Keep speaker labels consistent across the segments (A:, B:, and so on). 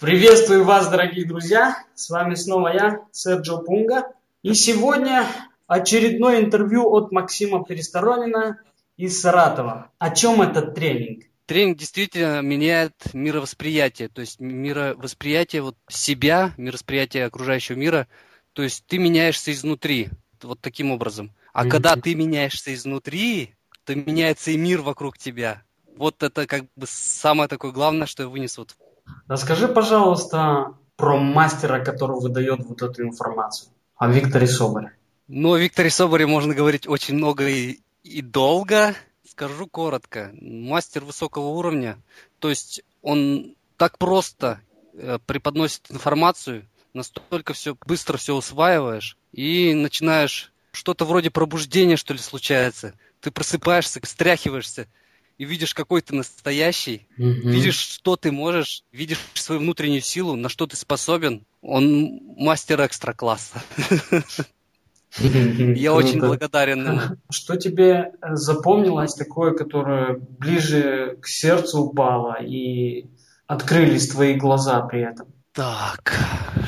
A: Приветствую вас, дорогие друзья! С вами снова я, Серджо Пунга. И сегодня очередное интервью от Максима Пересторонина из Саратова. О чем этот тренинг?
B: Тренинг действительно меняет мировосприятие, то есть мировосприятие вот себя, мировосприятие окружающего мира. То есть ты меняешься изнутри, вот таким образом. А mm-hmm. когда ты меняешься изнутри, то меняется и мир вокруг тебя. Вот это как бы самое такое главное, что я вынес вот
A: Расскажи, пожалуйста, про мастера, который выдает вот эту информацию, о Викторе Соборе.
B: Ну, о Викторе Соборе можно говорить очень много и, и долго. Скажу коротко. Мастер высокого уровня, то есть он так просто э, преподносит информацию, настолько все быстро все усваиваешь и начинаешь что-то вроде пробуждения, что ли, случается. Ты просыпаешься, стряхиваешься и видишь, какой ты настоящий, mm видишь, что ты можешь, видишь свою внутреннюю силу, на что ты способен. Он мастер экстра класса. Я очень благодарен.
A: Что тебе запомнилось такое, которое ближе к сердцу упало и открылись твои глаза при этом?
B: Так,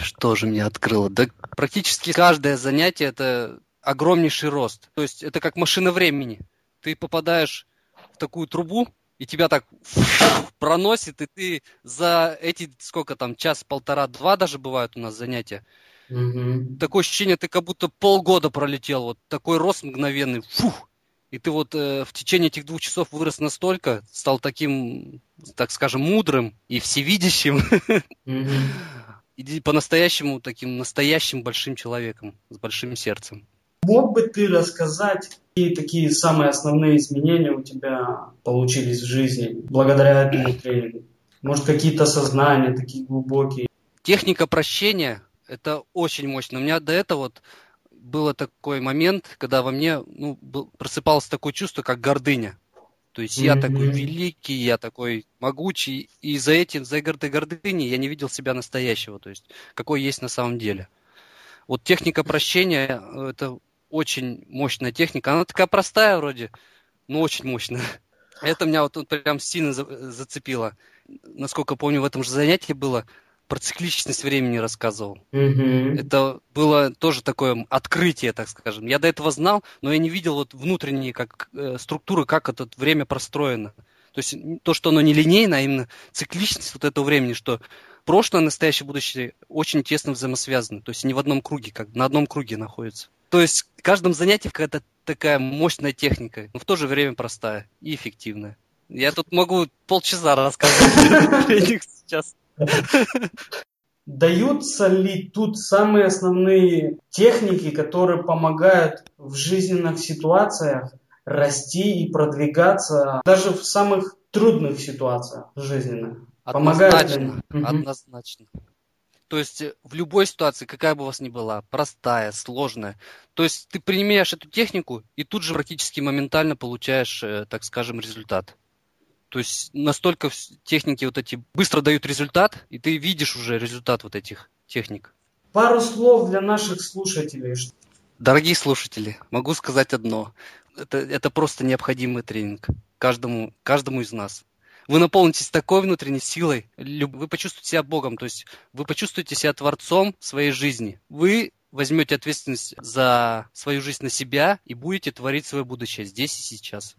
B: что же меня открыло? Да практически каждое занятие это огромнейший рост. То есть это как машина времени. Ты попадаешь в такую трубу, и тебя так проносит, и ты за эти, сколько там, час, полтора, два даже бывают у нас занятия. Угу. Такое ощущение, ты как будто полгода пролетел, вот такой рост мгновенный, фух, и ты вот э, в течение этих двух часов вырос настолько, стал таким, так скажем, мудрым и всевидящим, и по-настоящему таким настоящим большим человеком с большим сердцем.
A: Мог бы ты рассказать, какие такие самые основные изменения у тебя получились в жизни благодаря этому тренингу? Может, какие-то сознания такие глубокие?
B: Техника прощения – это очень мощно. У меня до этого вот был такой момент, когда во мне ну, был, просыпалось такое чувство, как гордыня. То есть mm-hmm. я такой великий, я такой могучий, и за этим, за этой гордыней я не видел себя настоящего, то есть какой есть на самом деле. Вот техника прощения – это очень мощная техника. Она такая простая вроде, но очень мощная. Это меня вот прям сильно зацепило. Насколько помню, в этом же занятии было про цикличность времени рассказывал. Mm-hmm. Это было тоже такое открытие, так скажем. Я до этого знал, но я не видел вот внутренние как, э, структуры, как это время простроено. То есть то, что оно не линейно, а именно цикличность вот этого времени, что прошлое, настоящее, будущее очень тесно взаимосвязаны. То есть не в одном круге, как на одном круге находятся. То есть в каждом занятии какая-то такая мощная техника, но в то же время простая и эффективная. Я тут могу полчаса рассказывать сейчас.
A: Даются ли тут самые основные техники, которые помогают в жизненных ситуациях расти и продвигаться даже в самых трудных ситуациях жизненных?
B: Однозначно, однозначно. То есть э, в любой ситуации, какая бы у вас ни была, простая, сложная, то есть ты применяешь эту технику и тут же практически моментально получаешь, э, так скажем, результат. То есть настолько техники вот эти быстро дают результат, и ты видишь уже результат вот этих техник.
A: Пару слов для наших слушателей.
B: Дорогие слушатели, могу сказать одно. Это, это просто необходимый тренинг каждому, каждому из нас вы наполнитесь такой внутренней силой, вы почувствуете себя Богом, то есть вы почувствуете себя Творцом своей жизни. Вы возьмете ответственность за свою жизнь на себя и будете творить свое будущее здесь и сейчас.